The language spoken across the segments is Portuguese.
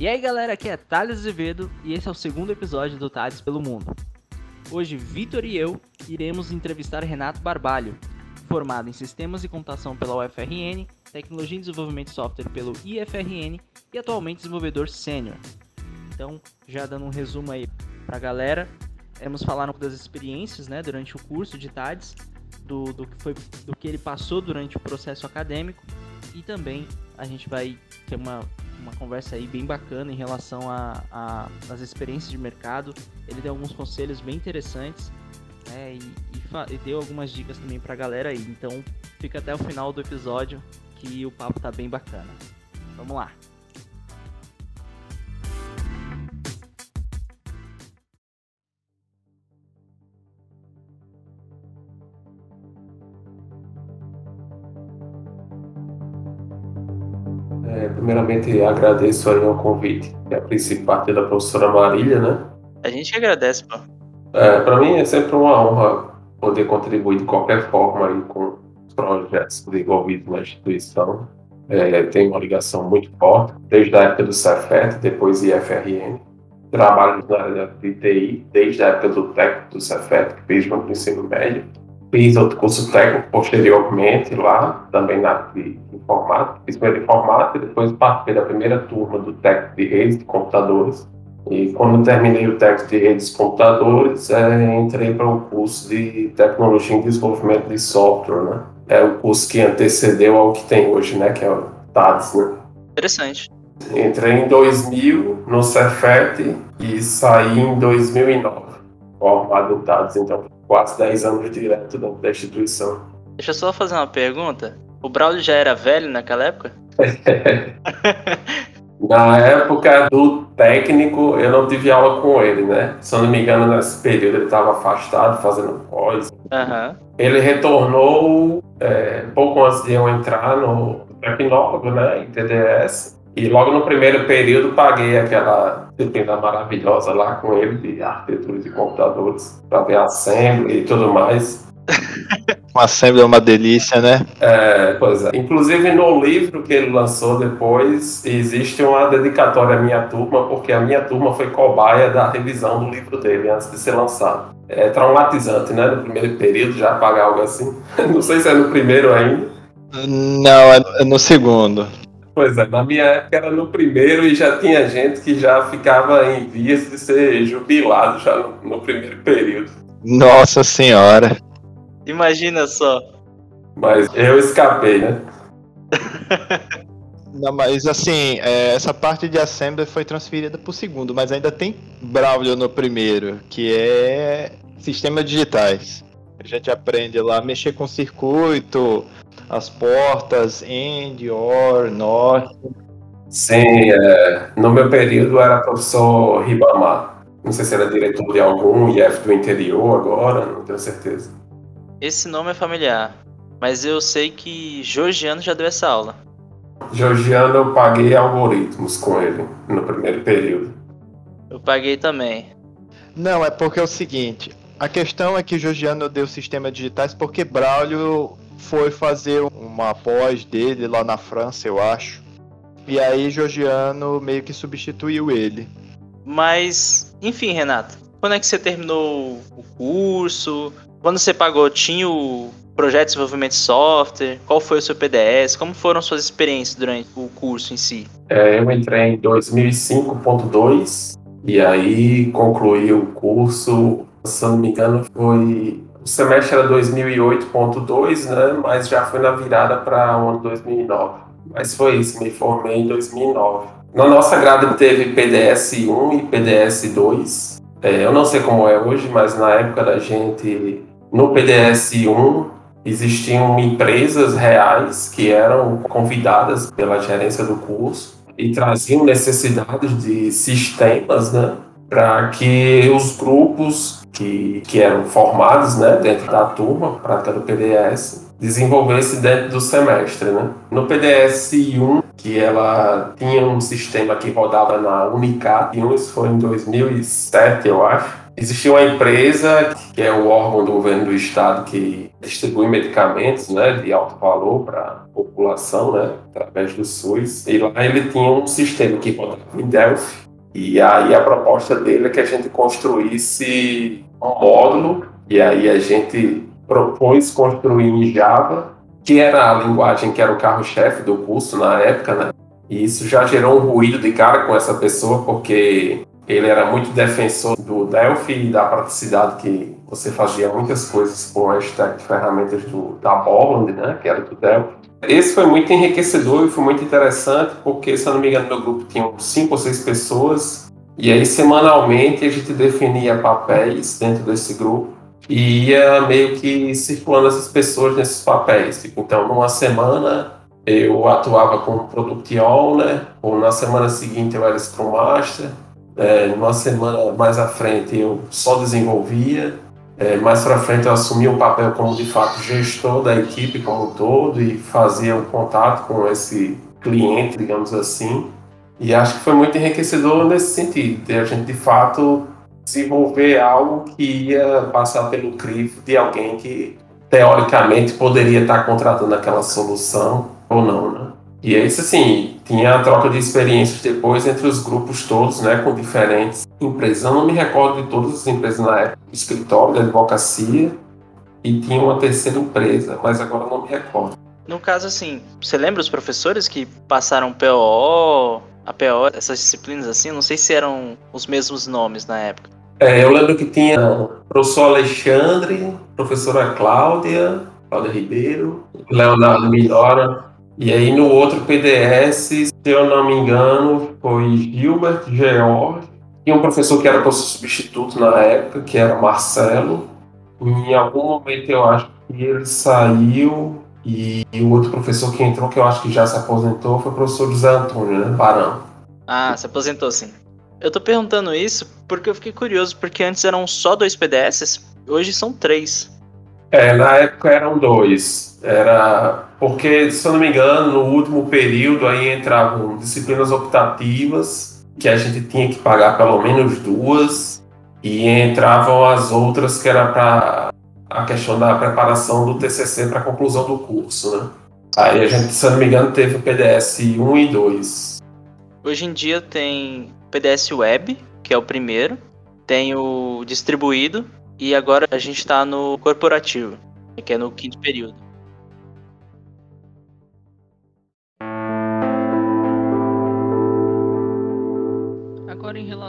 E aí galera, aqui é Thales Azevedo e esse é o segundo episódio do Thales pelo Mundo. Hoje, Vitor e eu iremos entrevistar Renato Barbalho, formado em Sistemas de Computação pela UFRN, Tecnologia e Desenvolvimento de Software pelo IFRN e atualmente desenvolvedor sênior. Então, já dando um resumo aí pra galera, vamos falar um pouco das experiências né, durante o curso de TADES, do, do, que foi, do que ele passou durante o processo acadêmico e também a gente vai ter uma, uma conversa aí bem bacana em relação às a, a, experiências de mercado. Ele deu alguns conselhos bem interessantes né, e, e, e, deu algumas dicas também pra galera aí. Então fica até o final do episódio que o papo tá bem bacana. Vamos lá! Primeiramente, agradeço aí o convite, é a principal da professora Marília, né? A gente agradece, pô. É, para mim é sempre uma honra poder contribuir de qualquer forma aí com os projetos desenvolvidos na instituição. É, tem uma ligação muito forte, desde a época do Cefet, depois IFRN. Trabalho na área de TI, desde a época do técnico do Cefet, que fiz no ensino médio. Fiz outro curso técnico posteriormente lá, também na de informática. Fiz primeiro informática e depois participei da primeira turma do técnico de redes de computadores e quando terminei o técnico de redes computadores, é, entrei para o curso de tecnologia e desenvolvimento de software, né? É o curso que antecedeu ao que tem hoje, né? Que é o TADS, né? Interessante. Entrei em 2000 no Cefet e saí em 2009, formado no TADS, então quase 10 anos direto da instituição. Deixa eu só fazer uma pergunta. O Braulio já era velho naquela época? Na época do técnico, eu não tive aula com ele, né? Se eu não me engano, nesse período ele estava afastado, fazendo pós. Uhum. Ele retornou é, pouco antes de eu entrar no tecnólogo, né? Em TDS. E logo no primeiro período paguei aquela disciplina maravilhosa lá com ele de arquitetura de computadores, para ver assembly e tudo mais. Uma assembly é uma delícia, né? É, pois é. Inclusive no livro que ele lançou depois, existe uma dedicatória à minha turma, porque a minha turma foi cobaia da revisão do livro dele antes de ser lançado. É traumatizante, né? No primeiro período já pagar algo assim. Não sei se é no primeiro ainda. Não, é no segundo. Pois é, na minha época era no primeiro e já tinha gente que já ficava em vias de ser jubilado já no, no primeiro período. Nossa senhora. Imagina só. Mas eu escapei, né? Não, mas assim, é, essa parte de Assembly foi transferida para o segundo, mas ainda tem Braulio no primeiro, que é sistemas digitais. A gente aprende lá a mexer com circuito, as portas, AND, OR, NOR. Sim, é, no meu período era professor Ribamar. Não sei se era diretor de algum IF do interior agora, não tenho certeza. Esse nome é familiar, mas eu sei que Georgiano já deu essa aula. Georgiano eu paguei algoritmos com ele no primeiro período. Eu paguei também. Não, é porque é o seguinte, a questão é que Georgiano deu sistemas digitais porque Braulio foi fazer uma pós dele lá na França, eu acho. E aí Georgiano meio que substituiu ele. Mas, enfim, Renato, quando é que você terminou o curso? Quando você pagou, tinha o projeto de desenvolvimento de software? Qual foi o seu PDS? Como foram suas experiências durante o curso em si? É, eu entrei em 2005.2 e aí concluí o curso, se não me engano, foi. O semestre era 2008.2, né? Mas já foi na virada para o ano 2009. Mas foi isso, me formei em 2009. Na nossa grade teve PDS 1 e PDS 2. É, eu não sei como é hoje, mas na época da gente no PDS-1 existiam empresas reais que eram convidadas pela gerência do curso e traziam necessidades de sistemas, né, para que os grupos que, que eram formados, né, dentro da turma, prática do PDS, desenvolvessem dentro do semestre, né. No PDS-1, que ela tinha um sistema que rodava na Unicat, isso foi em 2007, eu acho, Existia uma empresa, que é o órgão do governo do estado que distribuir medicamentos né, de alto valor para a população, né, através do SUS. E lá ele tinha um sistema que botava em Delphi. E aí a proposta dele é que a gente construísse um módulo, e aí a gente propôs construir em Java, que era a linguagem que era o carro-chefe do curso na época, né? E isso já gerou um ruído de cara com essa pessoa, porque ele era muito defensor do Delphi e da praticidade que você fazia muitas coisas com a stack de ferramentas do, da Borland, né, que era do Delphi. Esse foi muito enriquecedor e foi muito interessante, porque, se eu não me engano, no grupo tinham cinco ou seis pessoas, e aí semanalmente a gente definia papéis dentro desse grupo e ia meio que circulando essas pessoas nesses papéis. Tipo, então, numa semana eu atuava como Product Owner, ou na semana seguinte eu era Scrum Master, é, numa semana mais à frente eu só desenvolvia, é, mais para frente eu assumi o papel como de fato gestor da equipe como um todo e fazia o um contato com esse cliente, digamos assim. E acho que foi muito enriquecedor nesse sentido, de a gente de fato desenvolver algo que ia passar pelo crivo de alguém que teoricamente poderia estar contratando aquela solução ou não, né? E é isso assim, tinha a troca de experiências depois entre os grupos todos, né, com diferentes empresas. Eu não me recordo de todas as empresas na época, escritório de advocacia, e tinha uma terceira empresa, mas agora não me recordo. No caso, assim, você lembra os professores que passaram PO, a PO, essas disciplinas assim? Não sei se eram os mesmos nomes na época. É, eu lembro que tinha o professor Alexandre, professora Cláudia, Cláudia Ribeiro, Leonardo Milhora, e aí no outro PDS, se eu não me engano, foi Gilbert George. E um professor que era professor substituto na época, que era Marcelo. Em algum momento eu acho que ele saiu e o outro professor que entrou, que eu acho que já se aposentou, foi o professor José Antônio, né? Barão. Ah, se aposentou sim. Eu tô perguntando isso porque eu fiquei curioso, porque antes eram só dois PDS, hoje são três. É, na época eram dois. Era porque, se eu não me engano, no último período aí entravam disciplinas optativas, que a gente tinha que pagar pelo menos duas, e entravam as outras que era para a questão da preparação do TCC para a conclusão do curso, né? Aí a gente, se não me engano, teve o PDS 1 e 2. Hoje em dia tem PDS Web, que é o primeiro, tem o distribuído, e agora a gente está no corporativo, que é no quinto período.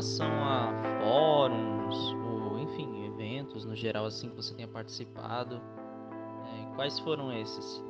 Relação a fóruns, ou enfim, eventos no geral assim que você tenha participado, é, quais foram esses?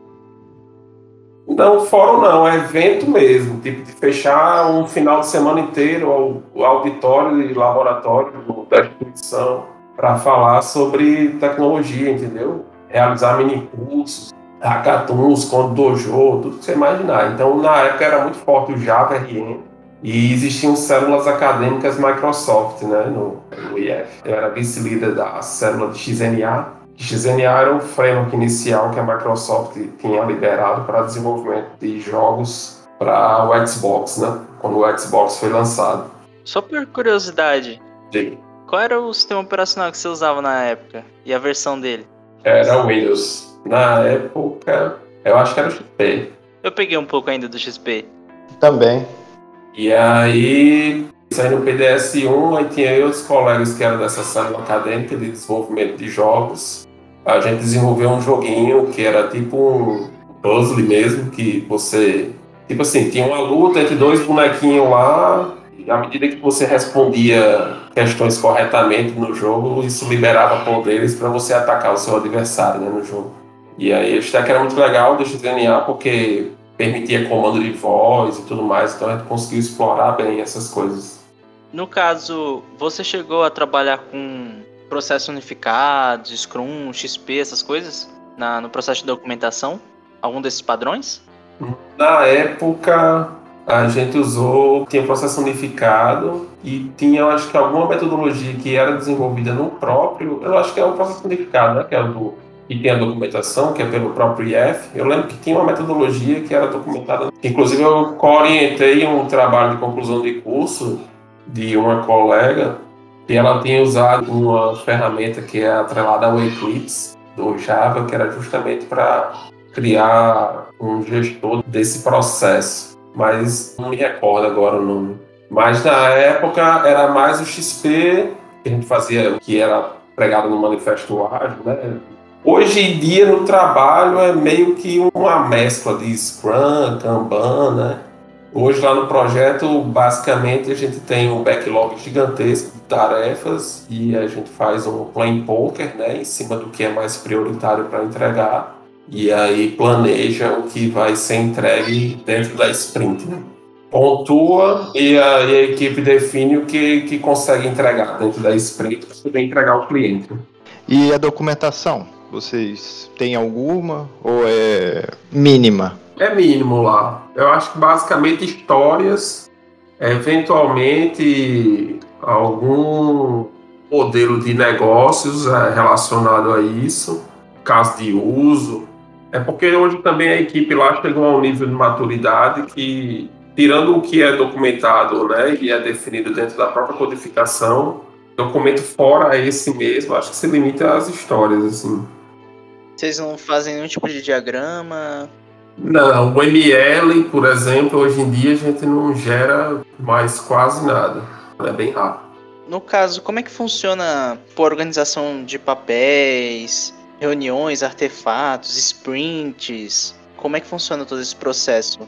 Não, fórum não, é evento mesmo, tipo de fechar um final de semana inteiro o auditório e laboratório da instituição para falar sobre tecnologia, entendeu? Realizar mini cursos, hackathons, com dojo, tudo que você imaginar. Então, na época era muito forte o Java RN e existiam células acadêmicas Microsoft, né, no, no IF. Eu era vice-líder da célula de XNA. XNA era o framework inicial que a Microsoft tinha liberado para desenvolvimento de jogos para o Xbox, né, quando o Xbox foi lançado. Só por curiosidade, Sim. Qual era o sistema operacional que você usava na época? E a versão dele? Era o Windows. Na época, eu acho que era o XP. Eu peguei um pouco ainda do XP. Também. E aí, saí no PDS-1, aí tinha eu os colegas que eram dessa sala acadêmica de desenvolvimento de jogos. A gente desenvolveu um joguinho que era tipo um puzzle mesmo, que você... Tipo assim, tinha uma luta entre dois bonequinhos lá, à medida que você respondia questões corretamente no jogo, isso liberava poderes para você atacar o seu adversário né, no jogo. E aí o stack era muito legal do XDNA porque permitia comando de voz e tudo mais, então a gente conseguiu explorar bem essas coisas. No caso, você chegou a trabalhar com processo unificado, Scrum, XP, essas coisas? Na, no processo de documentação? Algum desses padrões? Na época, a gente usou, tinha processo unificado e tinha, acho que, alguma metodologia que era desenvolvida no próprio, eu acho que é o processo unificado, né, que é o do, e tem a documentação, que é pelo próprio IF. Eu lembro que tinha uma metodologia que era documentada, inclusive eu orientei um trabalho de conclusão de curso de uma colega, e ela tinha usado uma ferramenta que é atrelada ao Eclipse, do Java, que era justamente para criar um gestor desse processo. Mas não me recordo agora o nome. Mas na época era mais o XP, que a gente fazia, que era pregado no Manifesto Ágil, né? Hoje em dia no trabalho é meio que uma mescla de Scrum, Kanban, né? Hoje lá no projeto, basicamente a gente tem um backlog gigantesco de tarefas e a gente faz um plan poker, né, em cima do que é mais prioritário para entregar e aí planeja o que vai ser entregue dentro da sprint. Né? Pontua e a, e a, equipe define o que, que consegue entregar dentro da sprint para poder entregar ao cliente. E a documentação? Vocês têm alguma ou é mínima? É mínimo lá. Eu acho que basicamente histórias, eventualmente algum modelo de negócios é, relacionado a isso, caso de uso. É porque hoje também a equipe lá chegou a um nível de maturidade que, tirando o que é documentado né, e é definido dentro da própria codificação, documento fora esse mesmo, acho que se limita às histórias. Assim. Vocês não fazem nenhum tipo de diagrama? Não, o ML, por exemplo, hoje em dia a gente não gera mais quase nada. É bem rápido. No caso, como é que funciona a organização de papéis, reuniões, artefatos, sprints? Como é que funciona todo esse processo?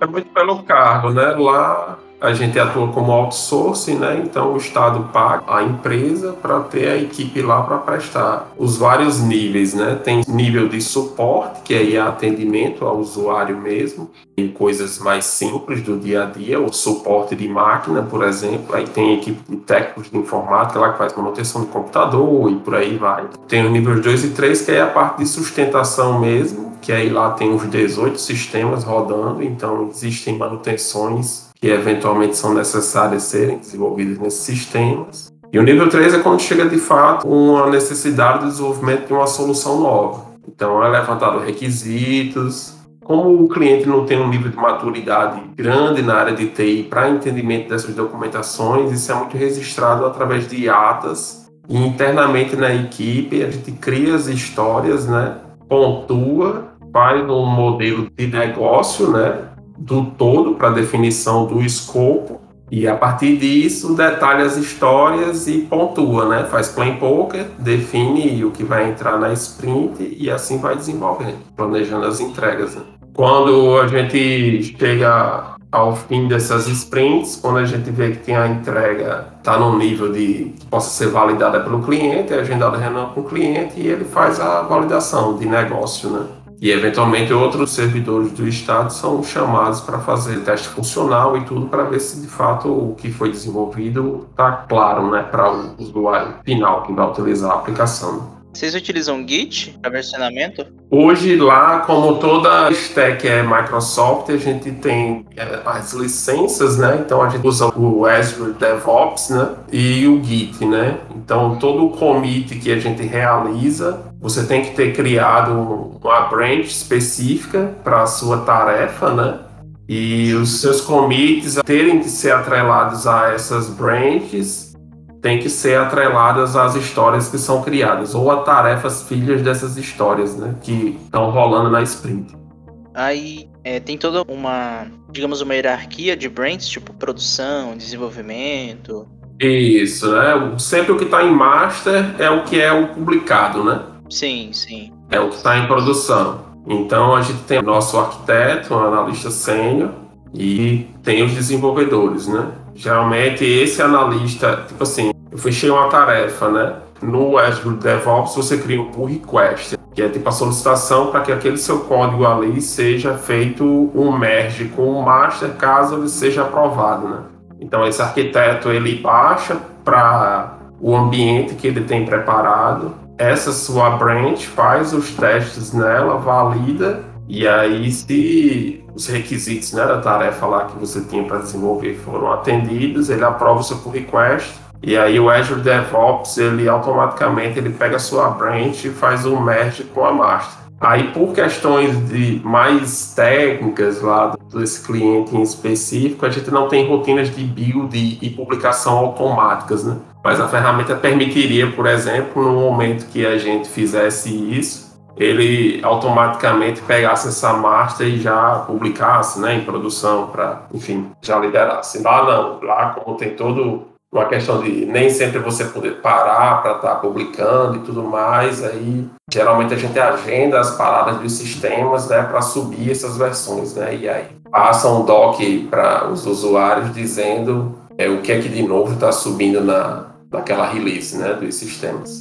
É muito pelo cargo, né? Lá a gente atua como outsourcing, né? Então o Estado paga a empresa para ter a equipe lá para prestar os vários níveis, né? Tem nível de suporte, que aí é atendimento ao usuário mesmo, e coisas mais simples do dia a dia, o suporte de máquina, por exemplo. Aí tem equipe de técnicos de informática lá que faz manutenção do computador e por aí vai. Tem o nível 2 e 3, que é a parte de sustentação mesmo, que aí lá tem os 18 sistemas rodando, então existem manutenções que eventualmente são necessárias serem desenvolvidas nesses sistemas. E o nível 3 é quando chega de fato uma necessidade de desenvolvimento de uma solução nova. Então é levantado requisitos. Como o cliente não tem um nível de maturidade grande na área de TI para entendimento dessas documentações, isso é muito registrado através de atas e internamente na equipe a gente cria as histórias, né? Pontua, faz um modelo de negócio, né? Do todo para definição do escopo e a partir disso detalha as histórias e pontua, né? Faz plain poker, define o que vai entrar na sprint e assim vai desenvolvendo, planejando as entregas. Né? Quando a gente chega ao fim dessas sprints, quando a gente vê que tem a entrega está no nível de que possa ser validada pelo cliente, é agendada reunião com o cliente e ele faz a validação de negócio, né? E, eventualmente, outros servidores do Estado são chamados para fazer teste funcional e tudo para ver se, de fato, o que foi desenvolvido está claro né, para o usuário final que vai utilizar a aplicação. Vocês utilizam Git para versionamento? Hoje lá, como toda stack é Microsoft, a gente tem é, as licenças, né? Então a gente usa o Azure DevOps, né? E o Git, né? Então todo o commit que a gente realiza, você tem que ter criado uma branch específica para a sua tarefa, né? E os seus commits terem que ser atrelados a essas branches tem que ser atreladas às histórias que são criadas, ou a tarefas filhas dessas histórias, né, que estão rolando na sprint. Aí é, tem toda uma, digamos, uma hierarquia de brands, tipo produção, desenvolvimento. Isso, né? Sempre o que está em master é o que é o publicado, né? Sim, sim. É o que está em produção. Então a gente tem o nosso arquiteto, um analista sênior, e tem os desenvolvedores, né? Geralmente esse analista, tipo assim, eu fechei uma tarefa, né? No Azure DevOps você cria um pull request, que é tipo a solicitação para que aquele seu código ali seja feito um merge com o master caso ele seja aprovado, né? Então esse arquiteto ele baixa para o ambiente que ele tem preparado, essa sua branch faz os testes nela, valida e aí se os requisitos né, da tarefa lá que você tinha para desenvolver foram atendidos, ele aprova o seu pull request e aí o Azure DevOps ele automaticamente ele pega a sua branch e faz um merge com a master. Aí, por questões de mais técnicas lá desse cliente em específico, a gente não tem rotinas de build e publicação automáticas, né? Mas a ferramenta permitiria, por exemplo, no momento que a gente fizesse isso, ele automaticamente pegasse essa master e já publicasse né, em produção para, enfim, já liderasse. Lá não, lá como tem todo uma questão de nem sempre você poder parar para estar tá publicando e tudo mais, aí geralmente a gente agenda as paradas dos sistemas né, para subir essas versões, né, e aí passa um doc para os usuários dizendo é, o que é que de novo está subindo na, naquela release né, dos sistemas.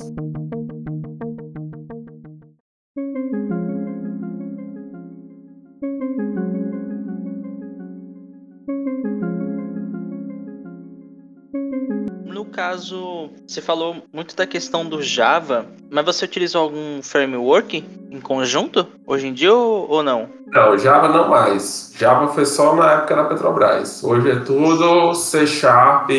Caso, você falou muito da questão do Java, mas você utilizou algum framework em conjunto hoje em dia ou, não? Não, Java não mais. Java foi só na época da Petrobras. Hoje é tudo C Sharp.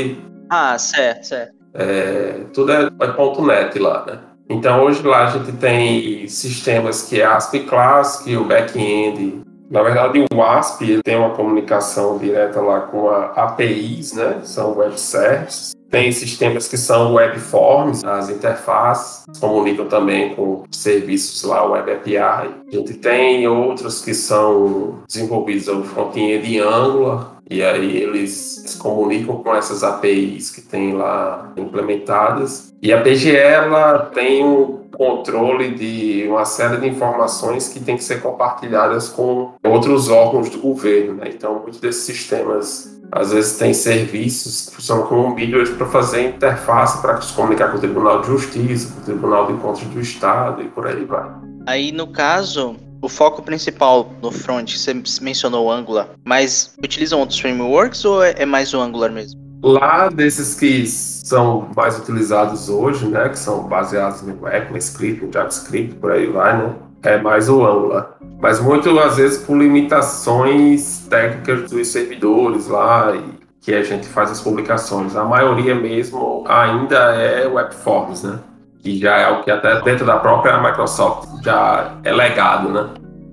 Ah, certo, certo. É, tudo é, é .NET lá, né? Então hoje lá a gente tem sistemas que é ASP Classic, o back-end. Na verdade, o ASP tem uma comunicação direta lá com a APIs, né? São web services. Tem sistemas que são web forms, as interfaces comunicam também com serviços lá, web API. A gente tem outros que são desenvolvidos no front-end em Angular, e aí eles se comunicam com essas APIs que tem lá implementadas. E a PGE ela tem um controle de uma série de informações que tem que ser compartilhadas com outros órgãos do governo. Né? Então, muitos desses sistemas às vezes tem serviços que funcionam como middlewares para fazer interface para se comunicar com o Tribunal de Justiça, com o Tribunal de Contas do Estado e por aí vai. Aí, no caso, o foco principal no front, você mencionou o Angular, mas utilizam outros frameworks ou é, é mais o Angular mesmo? Lá desses que são mais utilizados hoje, né, que são baseados no ECMAScript, no JavaScript, por aí vai, né, é mais o Angular. Mas muitas às vezes por limitações técnicas dos servidores lá e que a gente faz as publicações. A maioria mesmo ainda é Webforms, né? Que já é o que até dentro da própria Microsoft já é legado, né?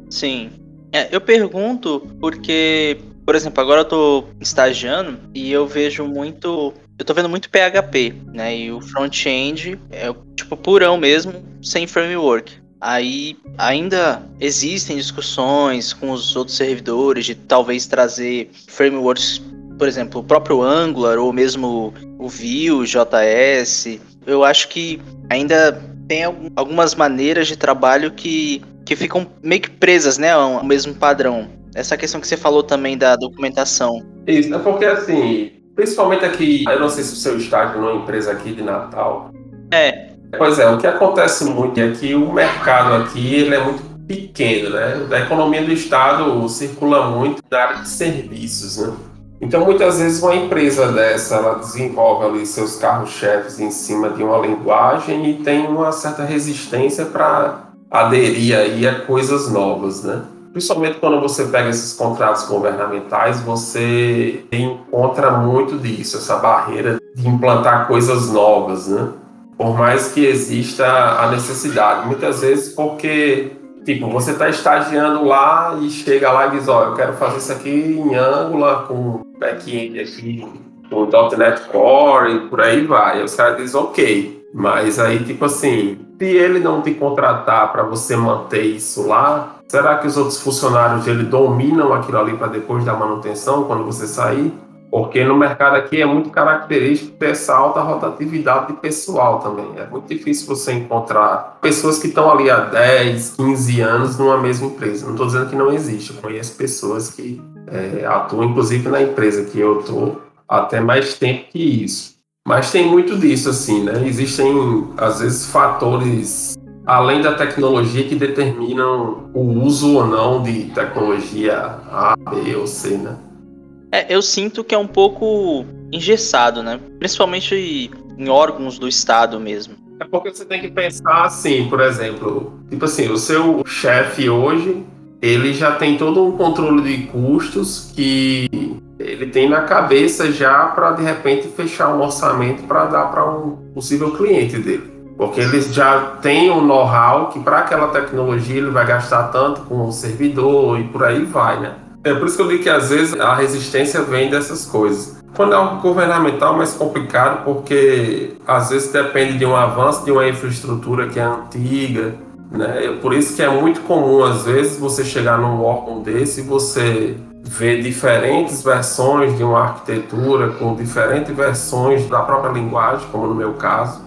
Sim. É, eu pergunto porque, por exemplo, agora eu tô estagiando e eu vejo muito eu tô vendo muito PHP, né? E o front-end é tipo purão mesmo, sem framework. Aí ainda existem discussões com os outros servidores de talvez trazer frameworks, por exemplo, o próprio Angular ou mesmo o Vue, JS. Eu acho que ainda tem algumas maneiras de trabalho que, que ficam meio que presas, né, ao mesmo padrão. Essa questão que você falou também da documentação. Isso, é porque assim, principalmente aqui, eu não sei se o seu estágio numa empresa aqui de Natal. É, Pois é, o que acontece muito é que o mercado aqui ele é muito pequeno, né? A economia do estado circula muito na área de serviços, né? Então, muitas vezes, uma empresa dessa, ela desenvolve ali seus carros-chefes em cima de uma linguagem e tem uma certa resistência para aderir aí a coisas novas, né? Principalmente quando você pega esses contratos governamentais, você encontra muito disso, essa barreira de implantar coisas novas, né? por mais que exista a necessidade. Muitas vezes porque, tipo, você está estagiando lá e chega lá e diz, ó, eu quero fazer isso aqui em Angular, com back-end aqui, com .NET Core e por aí vai. E os caras dizem, ok. Mas aí, tipo assim, se ele não te contratar para você manter isso lá, será que os outros funcionários dele dominam aquilo ali para depois da manutenção, quando você sair? Porque no mercado aqui é muito característico ter essa alta rotatividade de pessoal também. É muito difícil você encontrar pessoas que estão ali há 10, 15 anos numa mesma empresa. Não estou dizendo que não existe, eu conheço pessoas que é, atuam, inclusive na empresa que eu estou, até mais tempo que isso. Mas tem muito disso, assim, né? Existem, às vezes, fatores além da tecnologia que determinam o uso ou não de tecnologia A, B ou C, né? É, eu sinto que é um pouco engessado, né? Principalmente em órgãos do Estado mesmo. É porque você tem que pensar assim, por exemplo, tipo assim, o seu chefe hoje, ele já tem todo um controle de custos que ele tem na cabeça já para de repente fechar um orçamento para dar para um possível cliente dele. Porque eles já têm um know-how que para aquela tecnologia ele vai gastar tanto com o servidor e por aí vai, né? É por isso que eu digo que às vezes a resistência vem dessas coisas. Quando é algo governamental é mais complicado porque às vezes depende de um avanço de uma infraestrutura que é antiga, né? Por isso que é muito comum às vezes você chegar num órgão desse e você ver diferentes versões de uma arquitetura com diferentes versões da própria linguagem, como no meu caso.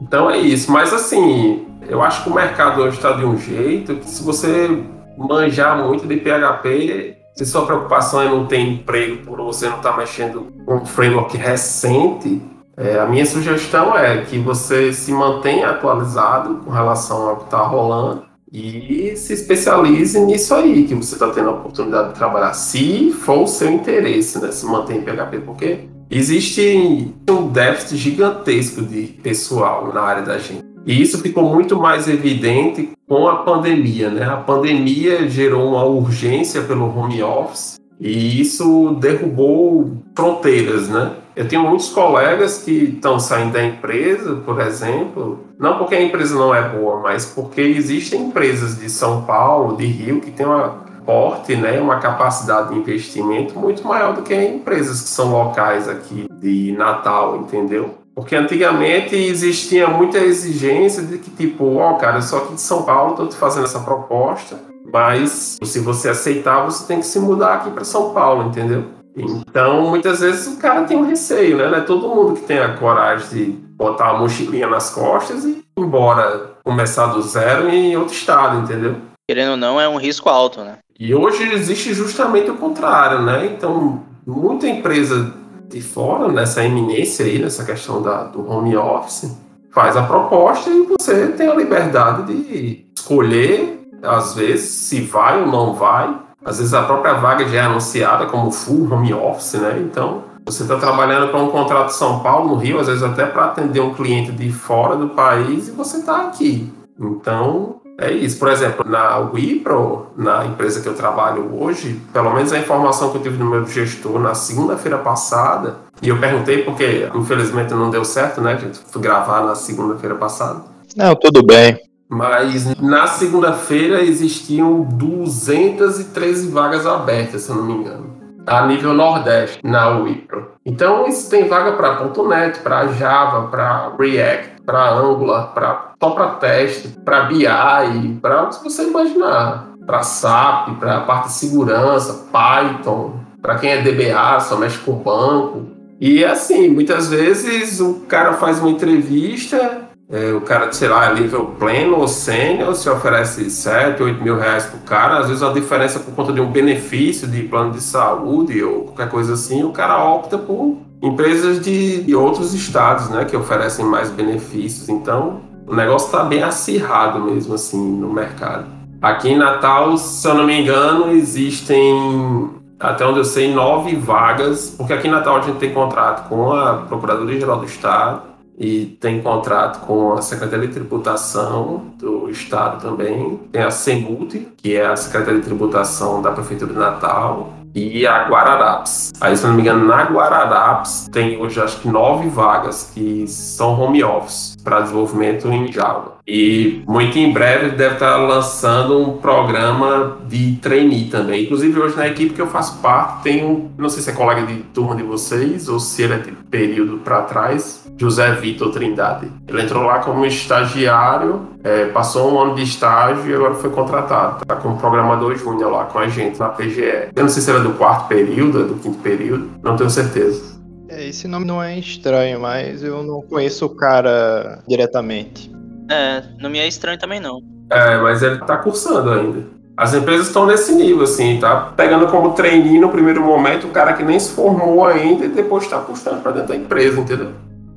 Então é isso. Mas assim, eu acho que o mercado hoje está de um jeito que se você manjar muito de PHP, se sua preocupação é não ter emprego por você não estar tá mexendo com um framework recente, é, a minha sugestão é que você se mantenha atualizado com relação ao que está rolando e se especialize nisso aí que você está tendo a oportunidade de trabalhar, se for o seu interesse, né, se manter em PHP, porque existe um déficit gigantesco de pessoal na área da gente. E isso ficou muito mais evidente com a pandemia, né? A pandemia gerou uma urgência pelo home office e isso derrubou fronteiras, né? Eu tenho muitos colegas que estão saindo da empresa, por exemplo, não porque a empresa não é boa, mas porque existem empresas de São Paulo, de Rio, que têm uma porte, né, uma capacidade de investimento muito maior do que empresas que são locais aqui de Natal, entendeu? Porque antigamente existia muita exigência de que, tipo, ó, oh, cara, eu sou aqui de São Paulo, estou te fazendo essa proposta, mas se você aceitar, você tem que se mudar aqui para São Paulo, entendeu? Então, muitas vezes o cara tem um receio, né? Não é todo mundo que tem a coragem de botar a mochilinha nas costas e ir embora começar do zero em outro estado, entendeu? Querendo ou não, é um risco alto, né? E hoje existe justamente o contrário, né? Então, muita empresa de fora, nessa eminência aí, nessa questão da, do home office, faz a proposta e você tem a liberdade de escolher, às vezes, se vai ou não vai. Às vezes a própria vaga já é anunciada como full home office, né? Então, você está trabalhando para um contrato de São Paulo, no Rio, às vezes até para atender um cliente de fora do país e você está aqui. Então, é isso. Por exemplo, na Wipro, na empresa que eu trabalho hoje, pelo menos a informação que eu tive no meu gestor na segunda-feira passada, e eu perguntei porque infelizmente não deu certo, né? Gente foi gravar na segunda-feira passada. Não, tudo bem. Mas na segunda-feira existiam 213 vagas abertas, se eu não me engano, a nível Nordeste, na Wipro. Então, isso tem vaga para .NET, para Java, para React, para Angular, para só para teste, para BI, para o que você imaginar, para SAP, para a parte de segurança, Python, para quem é DBA, só mexe com banco. E assim, muitas vezes o cara faz uma entrevista, é, o cara, sei lá, é nível pleno ou sênior, se oferece 7, 8 mil reais pro cara, às vezes a diferença por conta de um benefício de plano de saúde ou qualquer coisa assim, o cara opta por empresas de, de outros estados, né, que oferecem mais benefícios. Então, o negócio está bem acirrado mesmo, assim, no mercado. Aqui em Natal, se eu não me engano, existem, até onde eu sei, nove vagas, porque aqui em Natal a gente tem contrato com a Procuradoria-Geral do Estado e tem contrato com a Secretaria de Tributação do Estado também, tem a CEMUT, que é a Secretaria de Tributação da Prefeitura de Natal, e a Guararapes. Aí, se não me engano, na Guararapes tem hoje acho que nove vagas que são home office para desenvolvimento em Java. E muito em breve deve estar lançando um programa de trainee também. Inclusive, hoje na equipe que eu faço parte, tem um, não sei se é colega de turma de vocês ou se ele é de período para trás, José Vitor Trindade. Ele entrou lá como estagiário, é, passou um ano de estágio e agora foi contratado. Está como programador júnior lá com a gente na PGE. Eu não sei se era do quarto período, do quinto período, não tenho certeza. É, esse nome não é estranho, mas eu não conheço o cara diretamente. É, não me é estranho também não. É, mas ele tá cursando ainda. As empresas estão nesse nível, assim, tá pegando como trainee no primeiro momento o cara que nem se formou ainda e depois tá custando para dentro da empresa, entendeu?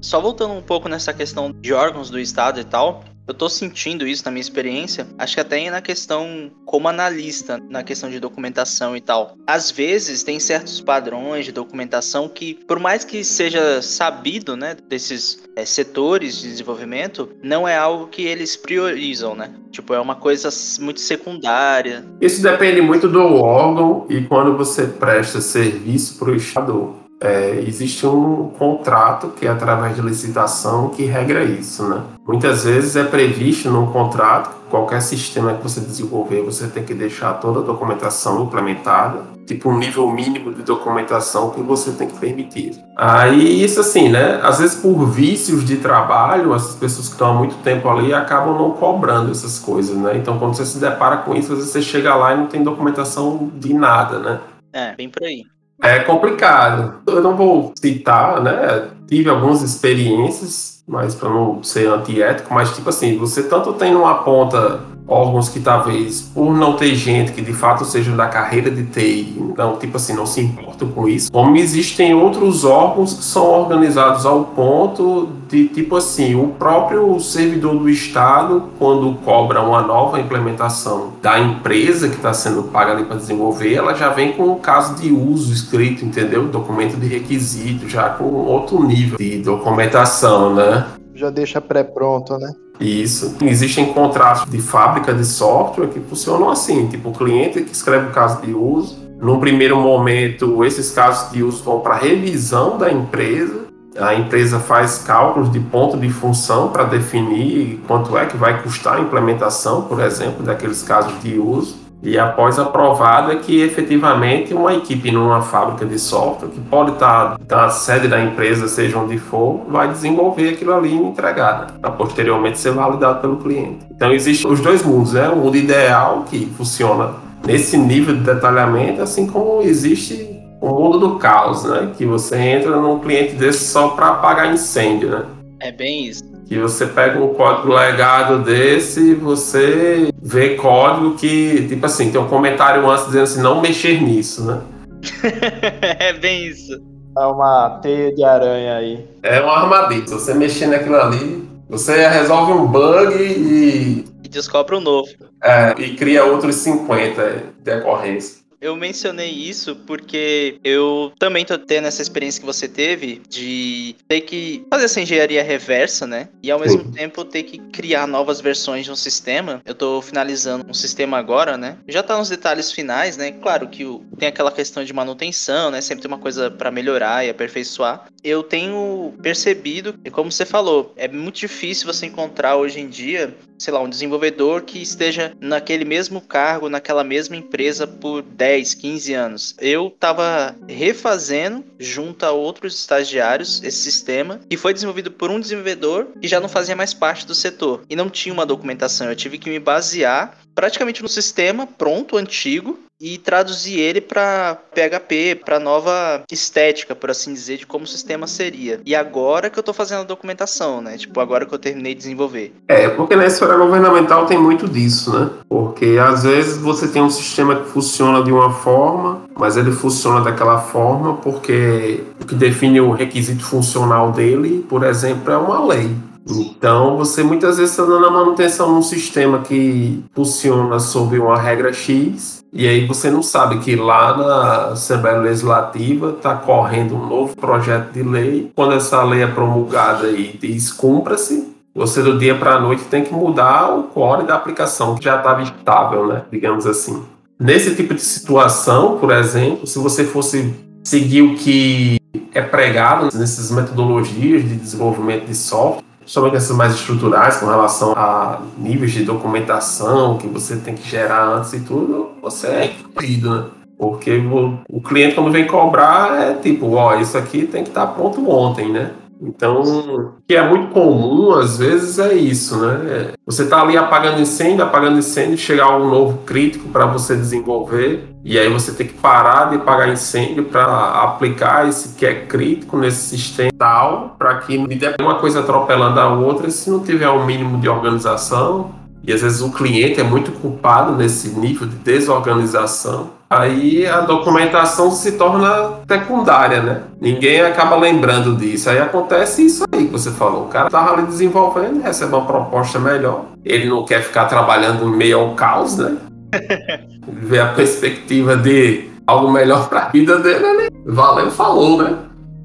Só voltando um pouco nessa questão de órgãos do Estado e tal, eu tô sentindo isso na minha experiência, acho que até na questão como analista, na questão de documentação e tal. Às vezes tem certos padrões de documentação que, por mais que seja sabido, né, desses é, setores de desenvolvimento, não é algo que eles priorizam, né? Tipo, é uma coisa muito secundária. Isso depende muito do órgão e quando você presta serviço para o Estado é, existe um contrato que é através de licitação que regra isso, né? Muitas vezes é previsto num contrato qualquer sistema que você desenvolver, você tem que deixar toda a documentação implementada, tipo um nível mínimo de documentação que você tem que permitir. Aí isso assim, né? Às vezes por vícios de trabalho, essas pessoas que estão há muito tempo ali acabam não cobrando essas coisas, né? Então quando você se depara com isso, às vezes você chega lá e não tem documentação de nada, né? É, bem por aí. É complicado. Eu não vou citar, né? Tive algumas experiências, mas para não ser antiético, mas tipo assim, você tanto tem numa ponta órgãos que talvez por não ter gente que de fato seja da carreira de TI, não, tipo assim, não se importam com isso, como existem outros órgãos que são organizados ao ponto de, tipo assim, o próprio servidor do Estado, quando cobra uma nova implementação da empresa que está sendo paga ali para desenvolver, ela já vem com o caso de uso escrito, entendeu? Documento de requisito, já com outro nível de documentação, né? Já deixa pré-pronto, né? Isso. Existem contratos de fábrica de software que funcionam assim, tipo o cliente que escreve o caso de uso. Num primeiro momento, esses casos de uso vão para revisão da empresa. A empresa faz cálculos de ponto de função para definir quanto é que vai custar a implementação, por exemplo, daqueles casos de uso. E após aprovado é que efetivamente uma equipe numa fábrica de software, que pode estar na sede da empresa, seja onde for, vai desenvolver aquilo ali e entregar, né? para posteriormente ser validado pelo cliente. Então existem os dois mundos, né? O mundo ideal, que funciona nesse nível de detalhamento, assim como existe o mundo do caos, né? Que você entra num cliente desse só para apagar incêndio, né? É bem isso que você pega um código legado desse e você vê código que, tipo assim, tem um comentário antes dizendo assim, não mexer nisso, né? é bem isso. É uma teia de aranha aí. É uma armadilha. Se você mexer naquilo ali, você resolve um bug e. E descobre um novo. É, e cria outros 50 decorrência. Eu mencionei isso porque eu também tô tendo essa experiência que você teve de ter que fazer essa engenharia reversa, né? E ao mesmo Sim. tempo ter que criar novas versões de um sistema. Eu tô finalizando um sistema agora, né? Já tá nos detalhes finais, né? Claro que tem aquela questão de manutenção, né? Sempre tem uma coisa para melhorar e aperfeiçoar. Eu tenho percebido, e como você falou, é muito difícil você encontrar hoje em dia sei lá, um desenvolvedor que esteja naquele mesmo cargo, naquela mesma empresa por 10, 15 anos. Eu estava refazendo, junto a outros estagiários, esse sistema, que foi desenvolvido por um desenvolvedor que já não fazia mais parte do setor e não tinha uma documentação. Eu tive que me basear praticamente no sistema pronto, antigo, e traduzir ele para PHP, para nova estética, por assim dizer, de como o sistema seria. E agora que eu estou fazendo a documentação, né? Tipo, agora que eu terminei de desenvolver. É, porque na esfera governamental tem muito disso, né? Porque às vezes você tem um sistema que funciona de uma forma, mas ele funciona daquela forma porque o que define o requisito funcional dele, por exemplo, é uma lei. Então, você muitas vezes está dando a manutenção num sistema que funciona sob uma regra X, e aí você não sabe que lá na Assembleia Legislativa está correndo um novo projeto de lei. Quando essa lei é promulgada e diz cumpra-se, você do dia para a noite tem que mudar o core da aplicação, que já estava estável, né? digamos assim. Nesse tipo de situação, por exemplo, se você fosse seguir o que é pregado nessas metodologias de desenvolvimento de software, somente essas mais estruturais com relação a níveis de documentação que você tem que gerar antes e tudo, você é incluído, né? Porque o, o cliente quando vem cobrar é tipo, ó, isso aqui tem que estar tá pronto ontem, né? Então, o que é muito comum, às vezes, é isso, né? Você está ali apagando incêndio, apagando incêndio, chegar um novo crítico para você desenvolver, e aí você tem que parar de apagar incêndio para aplicar esse que é crítico nesse sistema tal, para que não dê uma coisa atropelando a outra, se não tiver um mínimo de organização, e às vezes o cliente é muito culpado nesse nível de desorganização, aí a documentação se torna secundária, né? Ninguém acaba lembrando disso. Aí acontece isso aí que você falou. O cara estava ali desenvolvendo, recebe uma proposta melhor. Ele não quer ficar trabalhando em meio ao caos, né? Ver a perspectiva de algo melhor para a vida dele, né? Valeu, falou, né?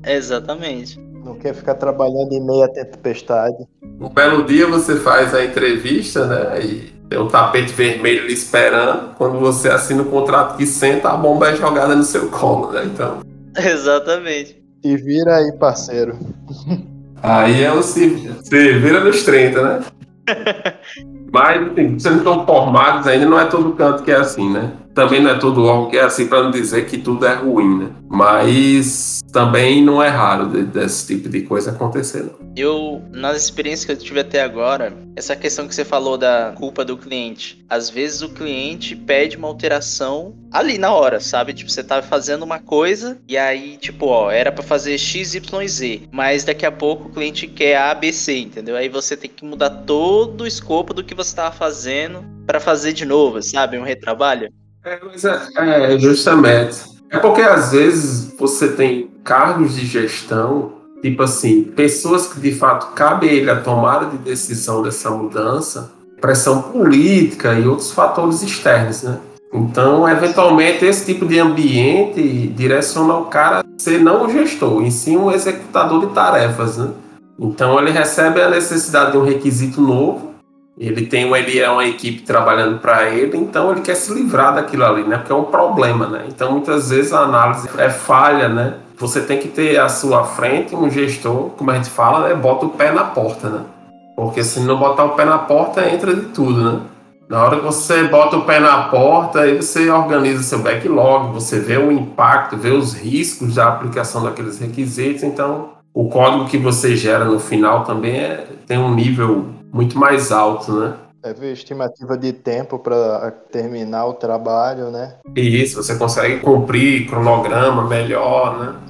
Exatamente. Não quer ficar trabalhando em meia tempestade. Um belo dia você faz a entrevista, né? E tem um tapete vermelho ali esperando. Quando você assina o contrato que senta, a bomba é jogada no seu colo, né? Então. Exatamente. Te vira aí, parceiro. Aí é o se, se vira nos 30, né? Mas, assim, vocês não estão formados ainda, não é todo canto que é assim, né? Também não é todo órgão que é assim, para não dizer que tudo é ruim, né? Mas também não é raro desse tipo de coisa acontecer, não. Eu, nas experiências que eu tive até agora, essa questão que você falou da culpa do cliente. Às vezes o cliente pede uma alteração ali na hora, sabe? Tipo, você tá fazendo uma coisa e aí, tipo, ó, era para fazer X, Y, Z, mas daqui a pouco o cliente quer A, B, C, entendeu? Aí você tem que mudar todo o escopo do que você tava fazendo para fazer de novo, sabe? Um retrabalho. É, mas é, é, justamente. É porque às vezes você tem cargos de gestão, tipo assim, pessoas que de fato cabe ele a tomada de decisão dessa mudança, pressão política e outros fatores externos, né? Então, eventualmente, esse tipo de ambiente direciona o cara a ser não um gestor, em sim um executador de tarefas, né? Então, ele recebe a necessidade de um requisito novo ele tem ele é uma equipe trabalhando para ele, então ele quer se livrar daquilo ali, né? Porque é um problema, né? Então muitas vezes a análise é falha, né? Você tem que ter à sua frente um gestor, como a gente fala, né? Bota o pé na porta, né? Porque se não botar o pé na porta, entra de tudo, né? Na hora que você bota o pé na porta, aí você organiza seu backlog, você vê o impacto, vê os riscos da aplicação daqueles requisitos. Então, o código que você gera no final também é, tem um nível muito mais alto, né? É ver estimativa de tempo para terminar o trabalho, né? Isso, você consegue cumprir cronograma melhor, né?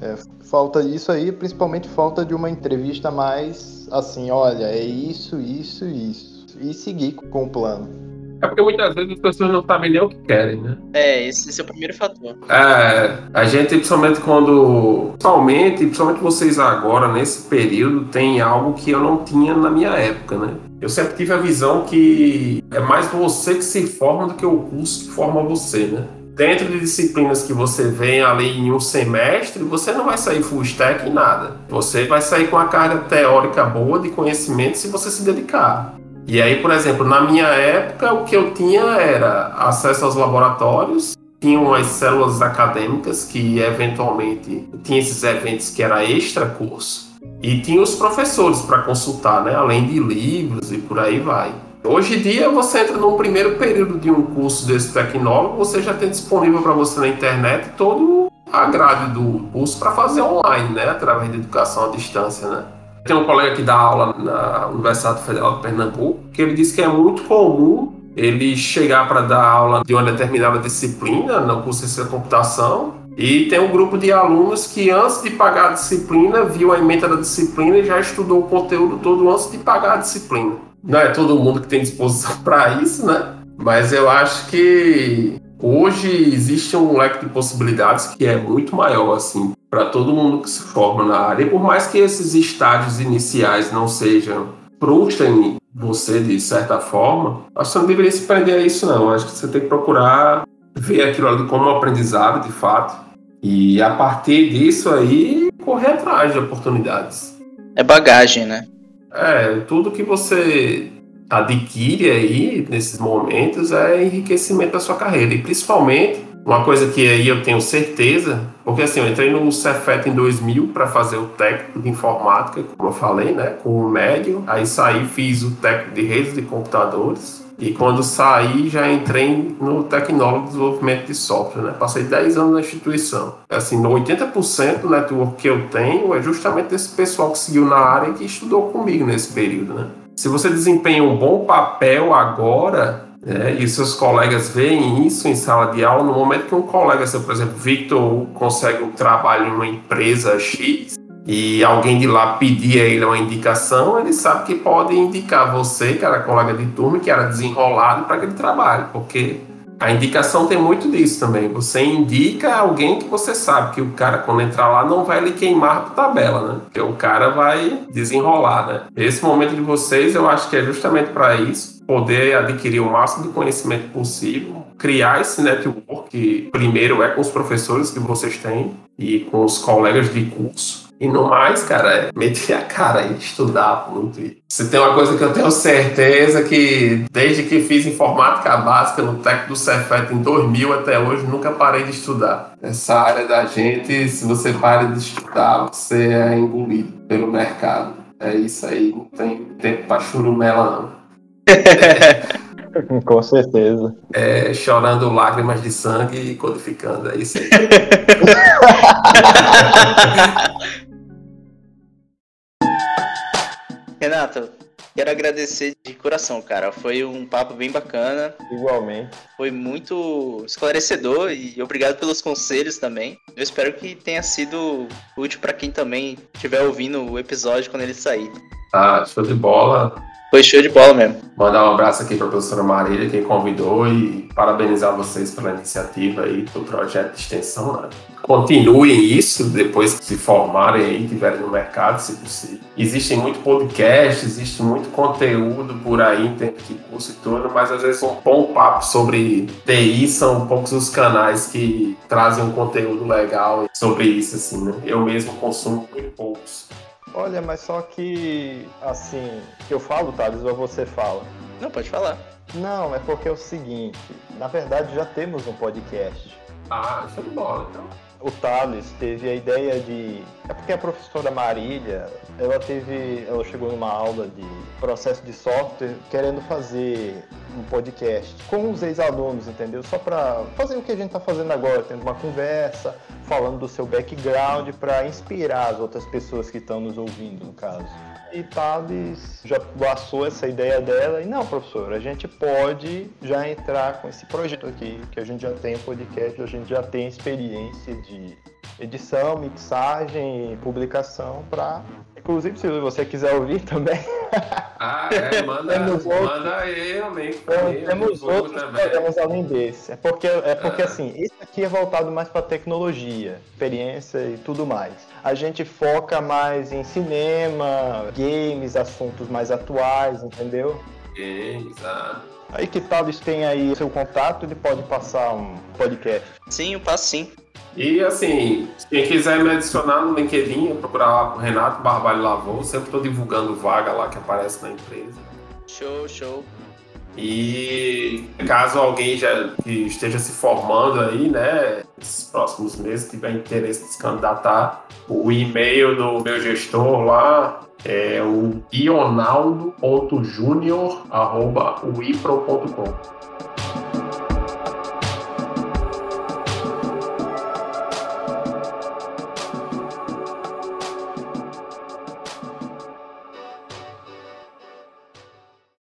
É, falta isso aí, principalmente falta de uma entrevista mais assim, olha, é isso, isso, isso. E seguir com o plano. É porque muitas vezes as pessoas não sabem nem o que querem, né? É, esse, esse é o primeiro fator. É, a gente, principalmente quando. Principalmente, principalmente vocês agora, nesse período, tem algo que eu não tinha na minha época, né? Eu sempre tive a visão que é mais você que se forma do que o curso que forma você, né? Dentro de disciplinas que você vem ali em um semestre, você não vai sair full stack em nada. Você vai sair com a carga teórica boa de conhecimento se você se dedicar. E aí, por exemplo, na minha época, o que eu tinha era acesso aos laboratórios, tinham as células acadêmicas que eventualmente tinha esses eventos que era extra curso e tinha os professores para consultar, né, além de livros e por aí vai. Hoje em dia você entra num primeiro período de um curso desse tecnólogo, você já tem disponível para você na internet todo a grade do curso para fazer online, né, através de educação à distância, né. Tem um colega que dá aula na Universidade Federal de Pernambuco, que ele disse que é muito comum ele chegar para dar aula de uma determinada disciplina no curso de ciência da computação e tem um grupo de alunos que antes de pagar a disciplina viu a emenda da disciplina e já estudou o conteúdo todo antes de pagar a disciplina. Não é todo mundo que tem disposição para isso, né? Mas eu acho que hoje existe um leque de possibilidades que é muito maior assim para todo mundo que se forma na área. E por mais que esses estágios iniciais não sejam frustrem você de certa forma, acho que você não deveria se prender a isso não. Acho que você tem que procurar ver aquilo ali como um aprendizado de fato e a partir disso aí correr atrás de oportunidades. É bagagem, né? É, tudo que você adquire aí nesses momentos é enriquecimento da sua carreira e principalmente uma coisa que aí eu tenho certeza, porque assim, eu entrei no Cefet em 2000 para fazer o técnico de informática, como eu falei, né, com o médio. Aí saí, fiz o técnico de redes de computadores. E quando saí, já entrei no tecnólogo de desenvolvimento de software, né? Passei 10 anos na instituição. Assim, 80% do network que eu tenho é justamente desse pessoal que seguiu na área e que estudou comigo nesse período, né? Se você desempenha um bom papel agora, é, e seus colegas veem isso em sala de aula, no momento que um colega seu, por exemplo, Victor, consegue um trabalho em uma empresa X e alguém de lá pedir a ele uma indicação, ele sabe que pode indicar você, que era colega de turma, que era desenrolado para aquele trabalho, porque a indicação tem muito disso também. Você indica alguém que você sabe que o cara, quando entrar lá, não vai lhe queimar por tabela, né? Porque o cara vai desenrolar, né? Esse momento de vocês, eu acho que é justamente para isso poder adquirir o máximo de conhecimento possível, criar esse network que primeiro é com os professores que vocês têm e com os colegas de curso. E no mais, cara, é meter a cara e estudar muito. Se tem uma coisa que eu tenho certeza que desde que fiz informática básica no Tec do Cefet em 2000 até hoje, nunca parei de estudar. Essa área da gente, se você para de estudar, você é engolido pelo mercado. É isso aí, não tem tempo pra churumela não. Com certeza. É, chorando lágrimas de sangue e codificando, é isso aí. Renato, quero agradecer de coração, cara. Foi um papo bem bacana. Igualmente. Foi muito esclarecedor e obrigado pelos conselhos também. Eu espero que tenha sido útil para quem também estiver ouvindo o episódio quando ele sair. Tá, show de bola. Foi show de bola mesmo. Mandar um abraço aqui para a professora Marília, quem convidou, e parabenizar vocês pela iniciativa aí do projeto de extensão. Né? Continuem isso depois que se formarem aí, tiverem no mercado, se possível. Existem muito podcast, existe muito conteúdo por aí em tempo de curso e tudo, mas às vezes um bom papo sobre TI são poucos os canais que trazem um conteúdo legal sobre isso, assim, né? Eu mesmo consumo muito poucos. Olha, mas só que, assim, que eu falo, Thales, ou você fala? Não, pode falar. Não, é porque é o seguinte, na verdade já temos um podcast. Ah, show de bola, então. O Thales teve a ideia de. É porque a professora Marília, ela teve. Ela chegou numa aula de processo de software querendo fazer um podcast com os ex-alunos, entendeu? Só para fazer o que a gente está fazendo agora, tendo uma conversa, falando do seu background para inspirar as outras pessoas que estão nos ouvindo, no caso. E Thales já passou essa ideia dela e não, professor, a gente pode já entrar com esse projeto aqui, que a gente já tem podcast, a gente já tem experiência de edição, mixagem, publicação para Inclusive, se você quiser ouvir também. Ah, é, manda, manda aí, amigo. Temos outros programas além desse. É porque, é porque ah. assim, esse aqui é voltado mais para tecnologia, experiência e tudo mais. A gente foca mais em cinema, games, assuntos mais atuais, entendeu? Games, ah. Aí que tal eles têm aí seu contato, ele pode passar um podcast. Sim, eu passo sim. E assim, quem quiser me adicionar no LinkedIn, procurar Renato Barbalho Lavou, sempre estou divulgando vaga lá que aparece na empresa. Show, show. E caso alguém já esteja se formando aí, né, nesses próximos meses, tiver interesse de se candidatar, o e-mail do meu gestor lá é o ionaldo.junior.uipro.com.